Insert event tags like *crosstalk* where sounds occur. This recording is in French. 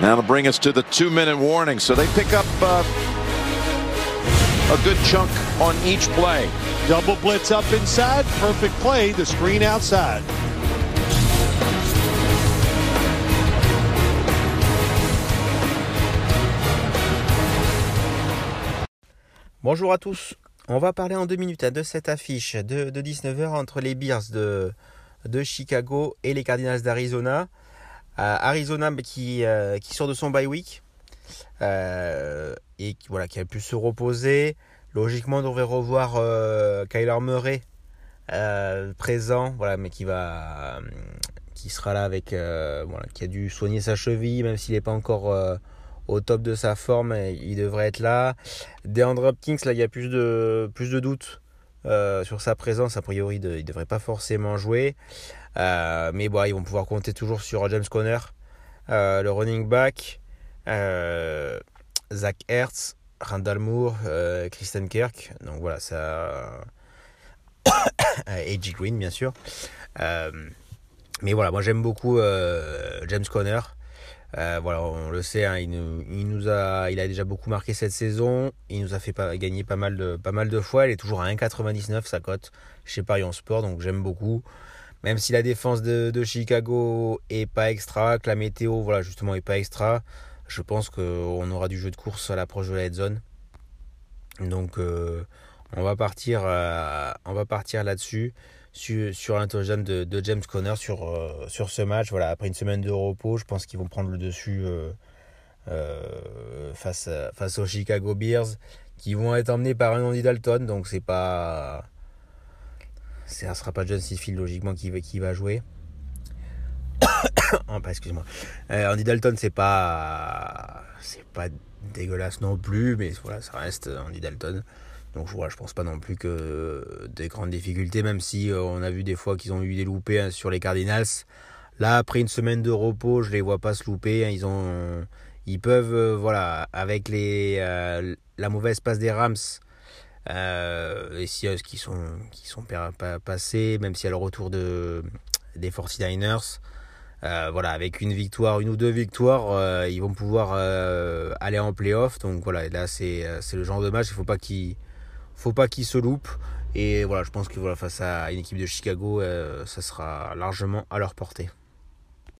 That'll bring us to the two-minute warning. So they pick up uh, a good chunk on each play. Double blitz up inside. Perfect play. The screen outside. Bonjour à tous. On va parler en deux minutes hein, de cette affiche de, 19h entre les Bears de, de Chicago et les Cardinals d'Arizona. Euh, Arizona qui, euh, qui sort de son bye week euh, et qui, voilà, qui a pu se reposer. Logiquement, on devrait revoir Kyler Murray présent, mais qui sera là avec, voilà, qui a dû soigner sa cheville, même s'il n'est pas encore au top de sa forme, il devrait être là. DeAndre Hopkins, là, il y a plus de, plus doutes euh, sur sa présence. A priori, il ne devrait pas forcément jouer. Euh, mais bon, ils vont pouvoir compter toujours sur James Conner, euh, le running back, Zach Hertz, Randall Moore, Kristen Kirk. Donc voilà, ça. *coughs* AJ Green, bien sûr. mais voilà, moi j'aime beaucoup James Conner. Euh, voilà, on le sait, hein, il, nous, a, il a déjà beaucoup marqué cette saison. Il nous a fait gagner pas mal, de, pas mal de fois. Il est toujours à 1,99 sa cote chez Paris en Sport, donc j'aime beaucoup. Même si la défense de, Chicago est pas extra, que la météo, voilà, justement, est pas extra, je pense qu'on aura du jeu de course à l'approche de la head zone. Donc, euh, on va partir, euh, on va partir là-dessus sur, sur de, James Conner sur, euh, sur ce match. Voilà, après une semaine de repos, je pense qu'ils vont prendre le dessus face, face aux Chicago Bears qui vont être emmenés par un Andy Dalton. Donc c'est pas. Ça sera pas John Seafield logiquement qui va, qui va jouer. *coughs* oh, excuse-moi. Andy Dalton, c'est pas. C'est pas dégueulasse non plus, mais voilà, ça reste Andy Dalton. Donc voilà, je pense pas non plus que des grandes difficultés, même si euh, on a vu des fois qu'ils ont eu des loupés hein, sur les Cardinals. Là, après une semaine de repos, je les vois pas se louper. Hein. ils ont, ils peuvent, euh, voilà, avec les, euh, la mauvaise passe des Rams, les Seahawks qui sont, qui sont passés, même si à le retour de, des 49ers, voilà, avec une victoire, une ou deux victoires, ils vont pouvoir aller en playoff. Donc voilà, là c'est le genre de match, il faut pas qu'ils faut pas qu'ils se loupent. Et voilà, je pense que voilà, face à une équipe de Chicago, euh, ça sera largement à leur portée.